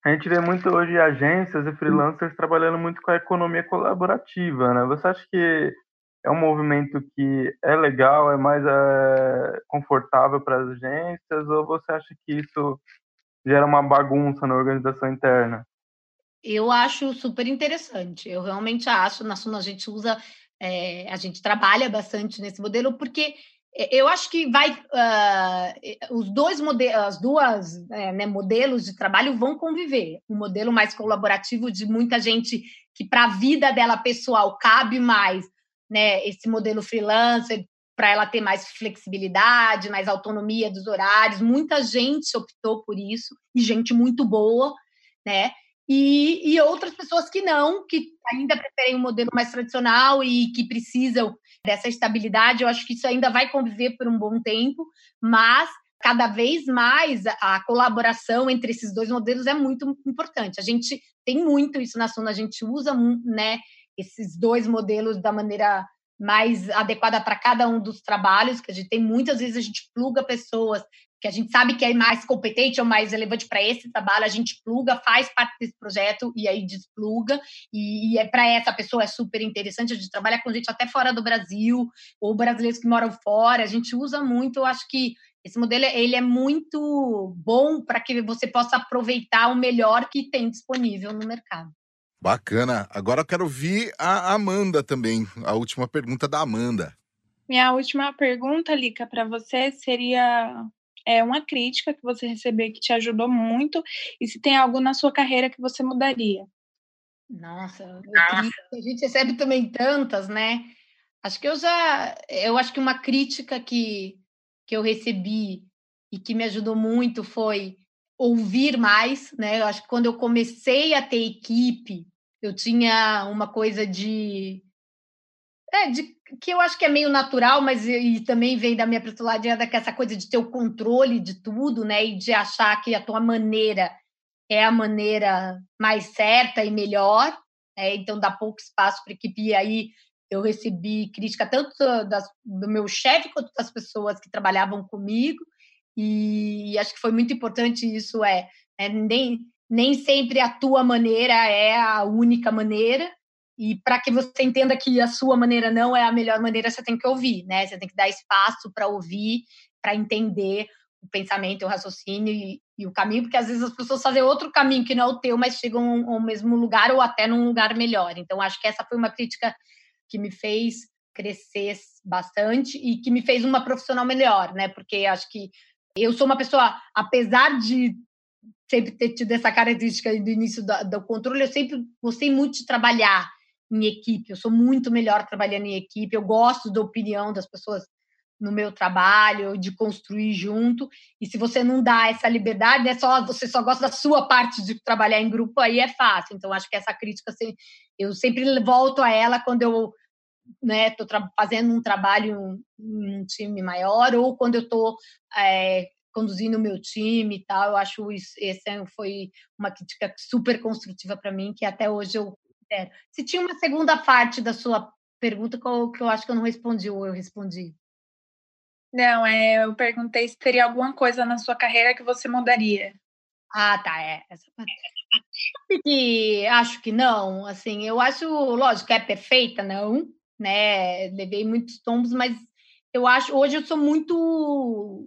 a gente vê muito hoje agências e freelancers trabalhando muito com a economia colaborativa, né? Você acha que é um movimento que é legal, é mais é, confortável para as agências, ou você acha que isso gera uma bagunça na organização interna? Eu acho super interessante. Eu realmente acho, na Suna a gente usa, é, a gente trabalha bastante nesse modelo, porque eu acho que vai uh, os dois modelos, as duas é, né, modelos de trabalho vão conviver. Um modelo mais colaborativo de muita gente que para a vida dela pessoal cabe mais, né, esse modelo freelancer para ela ter mais flexibilidade, mais autonomia dos horários. Muita gente optou por isso e gente muito boa, né? E, e outras pessoas que não, que ainda preferem um modelo mais tradicional e que precisam dessa estabilidade. Eu acho que isso ainda vai conviver por um bom tempo, mas cada vez mais a colaboração entre esses dois modelos é muito importante. A gente tem muito isso na Suna, a gente usa né, esses dois modelos da maneira mais adequada para cada um dos trabalhos, que a gente tem muitas vezes a gente pluga pessoas que a gente sabe que é mais competente ou mais relevante para esse trabalho, a gente pluga, faz parte desse projeto e aí despluga. E, e é para essa pessoa é super interessante. A gente trabalha com gente até fora do Brasil, ou brasileiros que moram fora. A gente usa muito, eu acho que esse modelo ele é muito bom para que você possa aproveitar o melhor que tem disponível no mercado. Bacana. Agora eu quero ouvir a Amanda também, a última pergunta da Amanda. Minha última pergunta, Lica, para você seria é uma crítica que você recebeu que te ajudou muito e se tem algo na sua carreira que você mudaria. Nossa, ah. a gente recebe também tantas, né? Acho que eu já, eu acho que uma crítica que que eu recebi e que me ajudou muito foi ouvir mais, né? Eu acho que quando eu comecei a ter equipe, eu tinha uma coisa de é, de que eu acho que é meio natural, mas e, e também vem da minha personalidade, que essa coisa de ter o controle de tudo, né? E de achar que a tua maneira é a maneira mais certa e melhor, né? então dá pouco espaço para equipe. E aí eu recebi crítica tanto das, do meu chefe quanto das pessoas que trabalhavam comigo, e acho que foi muito importante isso, é, é nem, nem sempre a tua maneira é a única maneira, e para que você entenda que a sua maneira não é a melhor maneira, você tem que ouvir, né? Você tem que dar espaço para ouvir, para entender o pensamento, o raciocínio e, e, o caminho, porque às vezes as pessoas fazem outro caminho que não é o teu, mas chegam ao mesmo lugar ou até num lugar melhor. Então, acho que essa foi uma crítica que me fez crescer bastante e que me fez uma profissional melhor, né? Porque acho que eu sou uma pessoa, apesar de sempre ter tido essa característica do início do, do controle, eu sempre gostei muito de trabalhar em equipe. Eu sou muito melhor trabalhando em equipe. Eu gosto da opinião das pessoas no meu trabalho, de construir junto. E se você não dá essa liberdade, né, só você só gosta da sua parte de trabalhar em grupo, aí é fácil. Então acho que essa crítica assim, eu sempre volto a ela quando eu né, fazendo um trabalho em um time maior ou quando eu estou é, conduzindo o meu time e tal. Eu acho isso essa foi uma crítica super construtiva para mim que até hoje eu Se tinha uma segunda parte da sua pergunta que eu acho que eu não respondi ou eu respondi. Não, é, eu perguntei se teria alguma coisa na sua carreira que você mudaria. Ah, tá, é. Essa parte. acho que não, assim, eu acho, lógico, é perfeita, não, né? Levei muitos tombos, mas eu acho, hoje eu sou muito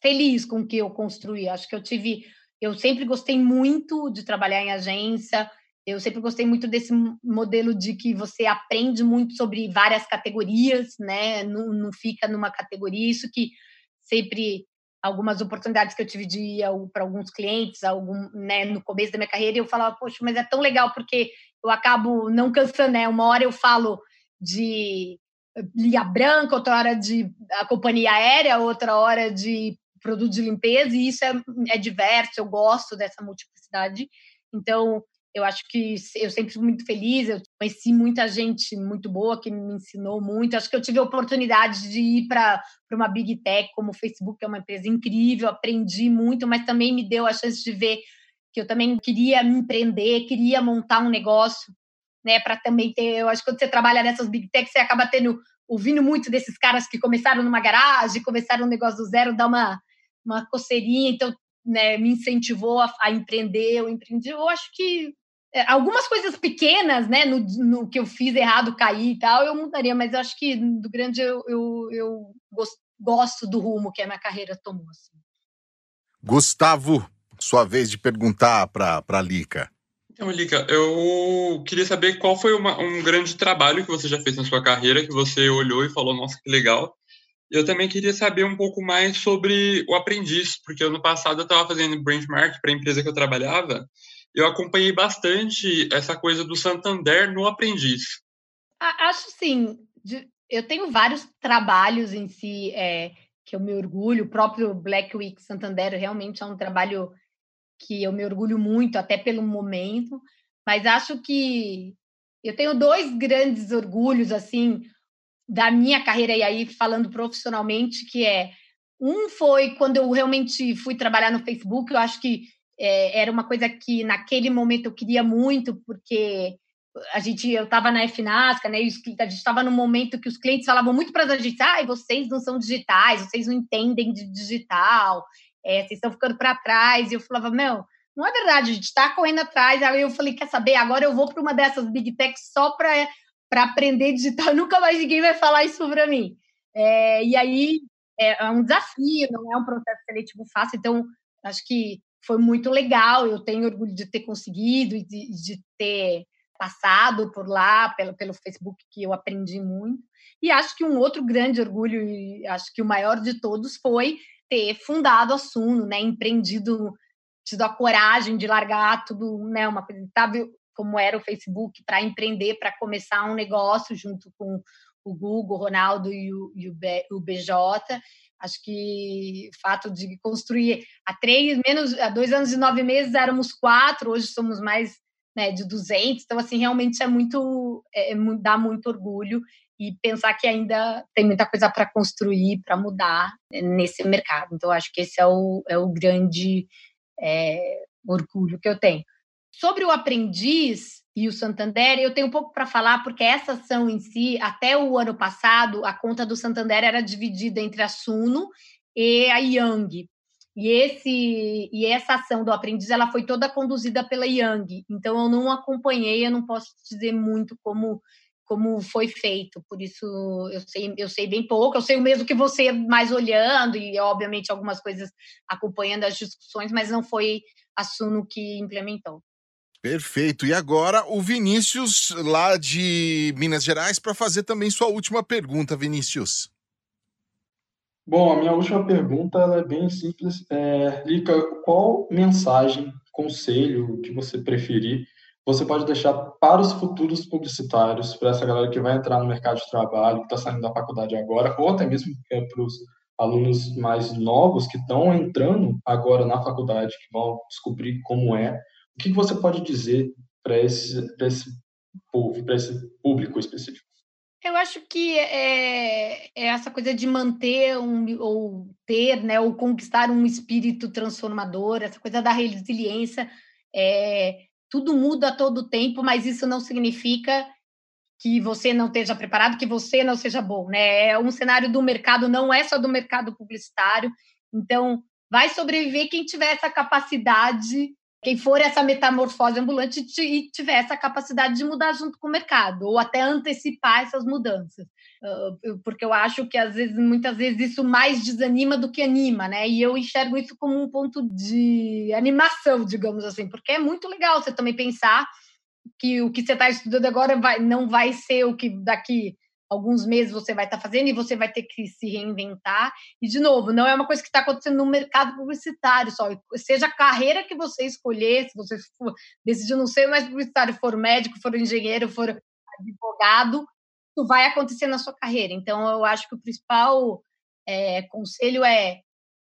feliz com o que eu construí. Acho que eu tive eu sempre gostei muito de trabalhar em agência, eu sempre gostei muito desse modelo de que você aprende muito sobre várias categorias, né? Não, não fica numa categoria. Isso que sempre algumas oportunidades que eu tive de ir para alguns clientes, algum, né, no começo da minha carreira, eu falava, poxa, mas é tão legal porque eu acabo não cansando, né? Uma hora eu falo de linha branca, outra hora de a companhia aérea, outra hora de produto de limpeza, e isso é, é diverso, eu gosto dessa multiplicidade. Então, eu acho que eu sempre fui muito feliz, eu conheci muita gente muito boa que me ensinou muito. Acho que eu tive a oportunidade de ir para uma big tech como o Facebook, que é uma empresa incrível, aprendi muito, mas também me deu a chance de ver que eu também queria me empreender, queria montar um negócio, né, para também ter, eu acho que quando você trabalha nessas big techs, você acaba tendo ouvindo muito desses caras que começaram numa garagem, começaram um negócio do zero, dá uma uma coceirinha, então né, me incentivou a, a empreender, eu empreendi. Eu acho que algumas coisas pequenas, né, no, no, que eu fiz errado, cair e tal, eu mudaria, mas eu acho que do grande eu, eu, eu gosto, gosto, do rumo que a minha carreira tomou. Assim. Gustavo, sua vez de perguntar para a Lica. Então, Lica, eu queria saber qual foi uma, um grande trabalho que você já fez na sua carreira, que você olhou e falou, nossa, que legal. Eu também queria saber um pouco mais sobre o aprendiz, porque ano passado eu estava fazendo benchmark para a empresa que eu trabalhava, eu acompanhei bastante essa coisa do Santander no aprendiz. Acho sim. Eu tenho vários trabalhos em si é, que eu me orgulho. O próprio Black Week Santander realmente é um trabalho que eu me orgulho muito, até pelo momento. Mas acho que eu tenho dois grandes orgulhos assim da minha carreira e aí falando profissionalmente, que é um foi quando eu realmente fui trabalhar no Facebook. Eu acho que é, era uma coisa que naquele momento eu queria muito, porque a gente, eu estava na FNASCA, né? a gente estava no momento que os clientes falavam muito para a gente, ah, vocês não são digitais, vocês não entendem de digital, é, vocês estão ficando para trás. E eu falava, meu, não é verdade, a gente está correndo atrás. Aí eu falei, quer saber? Agora eu vou para uma dessas big techs só para aprender digital. Nunca mais ninguém vai falar isso para mim. É, e aí é, é um desafio, não é um processo seletivo fácil. Então, acho que foi muito legal. Eu tenho orgulho de ter conseguido e de, de, ter passado por lá, pelo, pelo Facebook, que eu aprendi muito. E acho que um outro grande orgulho, e acho que o maior de todos, foi ter fundado a Suno, né? empreendido, tido a coragem de largar tudo, né? uma coisa, sabe como era o Facebook, para empreender, para começar um negócio junto com o Google, o Ronaldo e o, e o, BJ. Acho que o fato de construir há três, menos há dois anos e nove meses éramos quatro, hoje somos mais né, de 200. Então, assim, realmente é muito, é, é dá muito orgulho e pensar que ainda tem muita coisa para construir, para mudar né, nesse mercado. Então, acho que esse é o, é o grande é, orgulho que eu tenho. Sobre o aprendiz, e o Santander, eu tenho um pouco para falar, porque essa ação em si, até o ano passado, a conta do Santander era dividida entre a Suno e a Yang. E, esse, e essa ação do aprendiz ela foi toda conduzida pela Yang. Então, eu não acompanhei, eu não posso dizer muito como, como foi feito. Por isso, eu sei, eu sei bem pouco. Eu sei o mesmo que você, mais olhando, e obviamente algumas coisas acompanhando as discussões, mas não foi a Suno que implementou. Perfeito. E agora o Vinícius, lá de Minas Gerais, para fazer também sua última pergunta, Vinícius. Bom, a minha última pergunta é bem simples. É, Lica, qual mensagem, conselho que você preferir, você pode deixar para os futuros publicitários, para essa galera que vai entrar no mercado de trabalho, que está saindo da faculdade agora, ou até mesmo é, para os alunos mais novos que estão entrando agora na faculdade, que vão descobrir como é o que você pode dizer para esse, esse povo, para esse público específico? Eu acho que é, é, essa coisa de manter um, ou ter, né, ou conquistar um espírito transformador, essa coisa da resiliência. É, tudo muda a todo tempo, mas isso não significa que você não esteja preparado, que você não seja bom, né? É um cenário do mercado, não é só do mercado publicitário. Então, vai sobreviver quem tiver essa capacidade quem for essa metamorfose ambulante e tiver essa capacidade de mudar junto com o mercado, ou até antecipar essas mudanças. Porque eu acho que, às vezes, muitas vezes, isso mais desanima do que anima, né? E eu enxergo isso como um ponto de animação, digamos assim, porque é muito legal você também pensar que o que você está estudando agora vai, não vai ser o que daqui alguns meses você vai estar tá fazendo e você vai ter que se reinventar. E, de novo, não é uma coisa que está acontecendo no mercado publicitário só. Seja a carreira que você escolher, se você for, decidir não ser mais publicitário, for médico, for engenheiro, for advogado, isso vai acontecer na sua carreira. Então, eu acho que o principal é, conselho é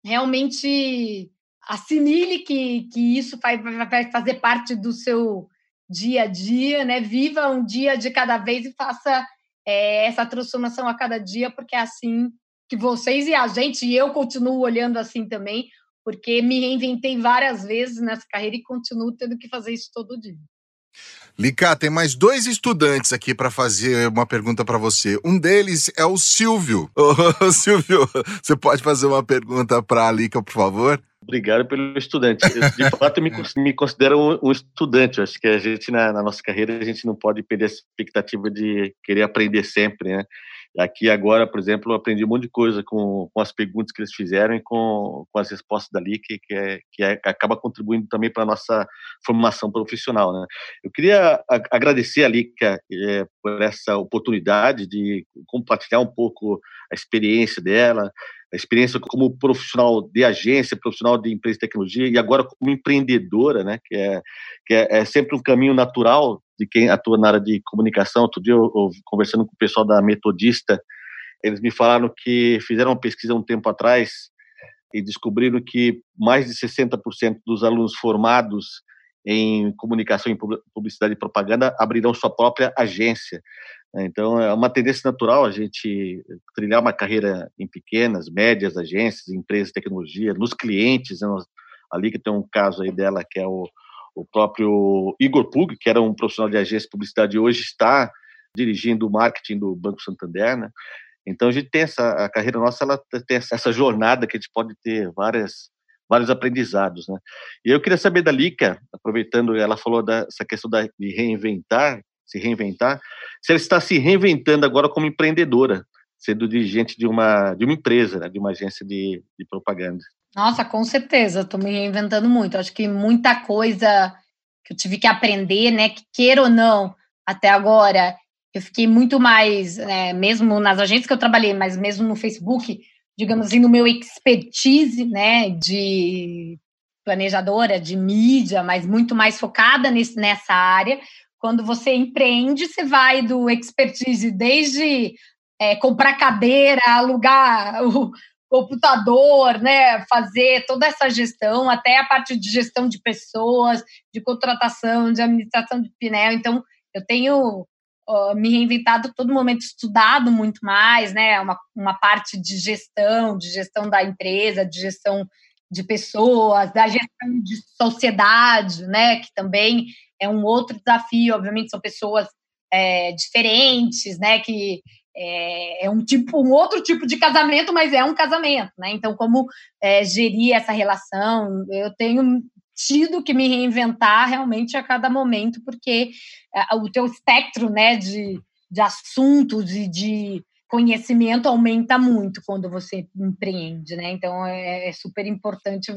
realmente assimile que, que isso vai, vai fazer parte do seu dia a dia, né? Viva um dia de cada vez e faça é, essa transformação a cada dia, porque é assim que vocês e a gente, e eu continuo olhando assim também, porque me reinventei várias vezes nessa carreira e continuo tendo que fazer isso todo dia. Lica, tem mais dois estudantes aqui para fazer uma pergunta para você. Um deles é o Silvio. Ô, Silvio, você pode fazer uma pergunta para a Lica, por favor? Obrigado pelo estudante. Eu, de fato, me, me considero um, um, estudante. Eu acho que a gente, na, na, nossa carreira, a gente não pode perder a expectativa de querer aprender sempre, né? Aqui agora, por exemplo, eu aprendi um monte de coisa com, com as perguntas que eles fizeram e com, com as respostas dali, que, que, é, que é, acaba contribuindo também para a nossa formação profissional. Né? Eu queria agradecer a Lica é, por essa oportunidade de compartilhar um pouco a experiência dela, a experiência como profissional de agência, profissional de empresa de tecnologia e agora como empreendedora, né, que é, que é, é sempre um caminho natural de quem atua na área de comunicação. Outro dia, eu, eu, conversando com o pessoal da Metodista, eles me falaram que fizeram uma pesquisa um tempo atrás e descobriram que mais de 60% dos alunos formados em comunicação, em publicidade e propaganda abrirão sua própria agência. Então, é uma tendência natural a gente trilhar uma carreira em pequenas, médias agências, empresas de tecnologia, nos clientes. Né? Ali que tem um caso aí dela, que é o, o próprio Igor Pug, que era um profissional de agência de publicidade, hoje está dirigindo o marketing do Banco Santander, né? Então a gente tem essa a carreira nossa, ela tem essa jornada que a gente pode ter várias vários aprendizados, né? E eu queria saber da Lica, aproveitando, ela falou dessa questão da, de reinventar, se reinventar, se ela está se reinventando agora como empreendedora, sendo dirigente de uma de uma empresa, né, de uma agência de, de propaganda. Nossa, com certeza, estou me reinventando muito. Acho que muita coisa que eu tive que aprender, né, que queira ou não, até agora, eu fiquei muito mais, né, mesmo nas agências que eu trabalhei, mas mesmo no Facebook, digamos assim, no meu expertise, né, de planejadora, de mídia, mas muito mais focada nesse, nessa área. Quando você empreende, você vai do expertise desde é, comprar cadeira, alugar o, computador, né, fazer toda essa gestão, até a parte de gestão de pessoas, de contratação, de administração de pinel. Então, eu tenho uh, me reinventado todo momento, estudado muito mais, né, uma, uma parte de gestão, de gestão da empresa, de gestão de pessoas, da gestão de sociedade, né, que também é um outro desafio. Obviamente, são pessoas é, diferentes, né, que é, é, um tipo, um outro tipo de casamento, mas é um casamento, né? Então, como é, gerir essa relação? Eu tenho tido que me reinventar realmente a cada momento, porque é, o teu espectro, né, de, de assuntos e de conhecimento aumenta muito quando você empreende, né? Então é, é super importante.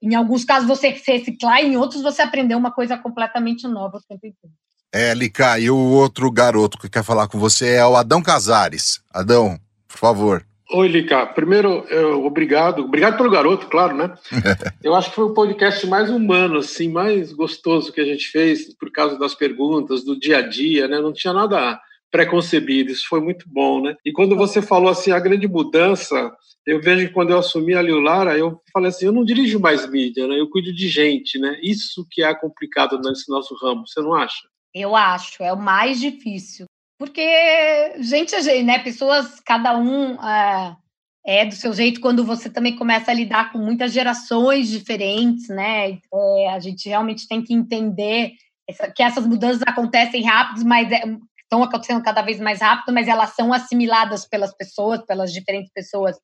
Em alguns casos você se reciclar, em outros você aprender uma coisa completamente nova o tempo inteiro. É, Lica, e o outro garoto que quer falar com você é o Adão Casares. Adão, por favor. Oi, Lica. Primeiro, eu, obrigado. Obrigado pelo garoto, claro, né? eu acho que foi o podcast mais humano, assim, mais gostoso que a gente fez, por causa das perguntas, do dia a dia, né? Não tinha nada preconcebido, isso foi muito bom, né? E quando você falou assim, a grande mudança, eu vejo que quando eu assumi a Lara, eu falei assim, eu não dirijo mais mídia, né? Eu cuido de gente, né? Isso que é complicado nesse nosso ramo, você não acha? Eu acho, é o mais difícil. Porque gente é gente, né? Pessoas, cada um é, é, do seu jeito, quando você também começa a lidar com muitas gerações diferentes, né? É, a gente realmente tem que entender essa, que essas mudanças acontecem rápidas, mas é, estão acontecendo cada vez mais rápido, mas elas são assimiladas pelas pessoas, pelas diferentes pessoas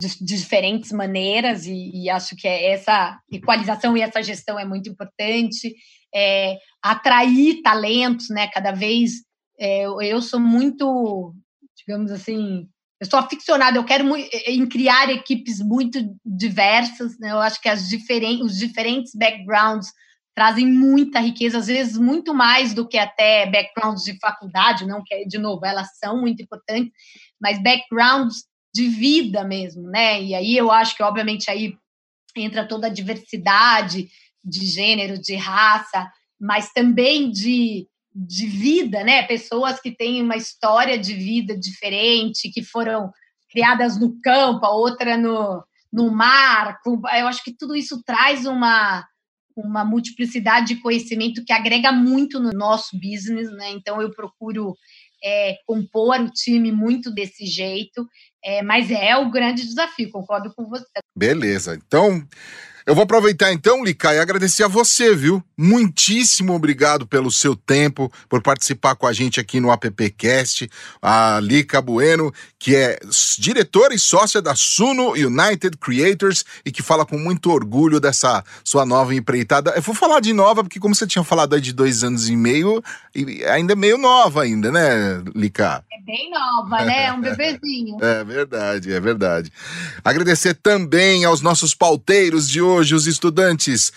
de, de diferentes maneiras, e, e, acho que é essa equalização e essa gestão é muito importante. É, atrair talentos, né? Cada vez é, eu sou muito, digamos assim, eu sou aficionada, eu quero muito, em criar equipes muito diversas, né? Eu acho que as diferen os diferentes backgrounds trazem muita riqueza, às vezes muito mais do que até backgrounds de faculdade, não que de novo elas são muito importantes, mas backgrounds de vida mesmo, né? E aí eu acho que obviamente aí entra toda a diversidade de gênero, de raça, mas também de, de vida, né? Pessoas que têm uma história de vida diferente, que foram criadas no campo, a outra no, no mar. Eu acho que tudo isso traz uma uma multiplicidade de conhecimento que agrega muito no nosso business, né? Então eu procuro é, compor o time muito desse jeito, é, mas é o grande desafio, concordo com você. Beleza, então eu vou aproveitar então, Lica, e agradecer a você, viu? Muitíssimo obrigado pelo seu tempo, por participar com a gente aqui no AppCast. A Lica Bueno, que é diretora e sócia da Suno United Creators e que fala com muito orgulho dessa sua nova empreitada. Eu vou falar de nova, porque como você tinha falado aí de dois anos e meio, ainda é meio nova ainda, né, Lica? É bem nova, né? É um bebezinho. é verdade, é verdade. Agradecer também aos nossos pauteiros de hoje hoje os estudantes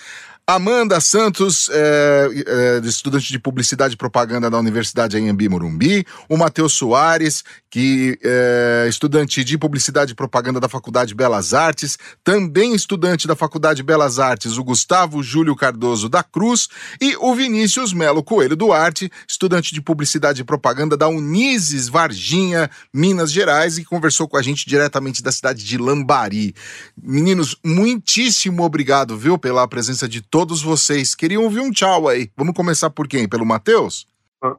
Amanda Santos, é, é, estudante de Publicidade e Propaganda da Universidade Anhembi Morumbi. O Matheus Soares, que é estudante de Publicidade e Propaganda da Faculdade Belas Artes. Também estudante da Faculdade Belas Artes, o Gustavo Júlio Cardoso da Cruz. E o Vinícius Melo Coelho Duarte, estudante de Publicidade e Propaganda da Unises Varginha, Minas Gerais, e conversou com a gente diretamente da cidade de Lambari. Meninos, muitíssimo obrigado, viu, pela presença de todos vocês. Queriam ouvir um tchau aí. Vamos começar por quem? Pelo Matheus?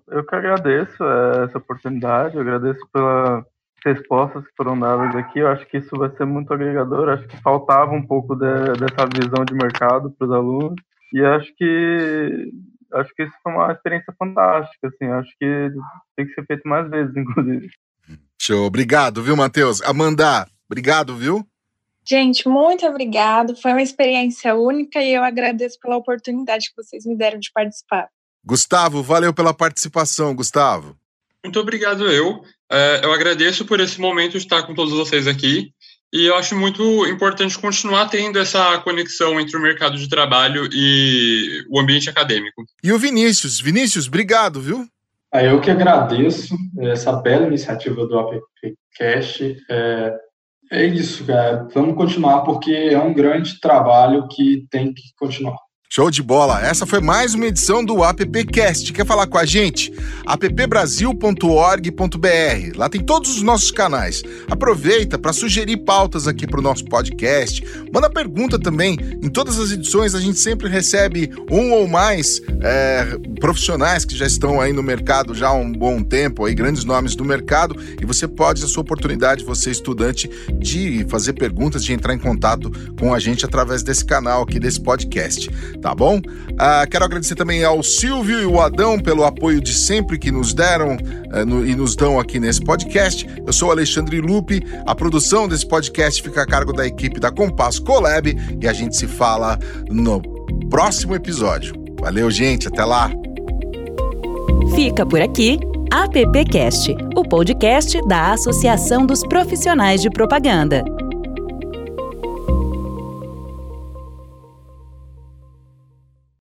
Eu que agradeço é, essa oportunidade, eu agradeço pelas respostas que foram dadas aqui. Eu acho que isso vai ser muito agregador. Acho que faltava um pouco de, dessa visão de mercado para os alunos. E acho que acho que isso foi uma experiência fantástica. Assim, acho que tem que ser feito mais vezes, inclusive. Show, obrigado, viu, Matheus? Amanda, obrigado, viu? Gente, muito obrigado. Foi uma experiência única e eu agradeço pela oportunidade que vocês me deram de participar. Gustavo, valeu pela participação, Gustavo. Muito obrigado, eu. É, eu agradeço por esse momento de estar com todos vocês aqui. E eu acho muito importante continuar tendo essa conexão entre o mercado de trabalho e o ambiente acadêmico. E o Vinícius. Vinícius, obrigado, viu? É, eu que agradeço essa bela iniciativa do AppCast. É, é isso, cara. Vamos continuar porque é um grande trabalho que tem que continuar. Show de bola! Essa foi mais uma edição do AppCast. Quer falar com a gente? appbrasil.org.br. Lá tem todos os nossos canais. Aproveita para sugerir pautas aqui para o nosso podcast. Manda pergunta também. Em todas as edições a gente sempre recebe um ou mais é, profissionais que já estão aí no mercado já há um bom tempo, aí grandes nomes do mercado. E você pode, a sua oportunidade, você estudante, de fazer perguntas, de entrar em contato com a gente através desse canal aqui, desse podcast tá bom? Ah, quero agradecer também ao Silvio e o Adão pelo apoio de sempre que nos deram eh, no, e nos dão aqui nesse podcast. Eu sou Alexandre Lupe, a produção desse podcast fica a cargo da equipe da Compass Colab e a gente se fala no próximo episódio. Valeu, gente, até lá! Fica por aqui AppCast, o podcast da Associação dos Profissionais de Propaganda.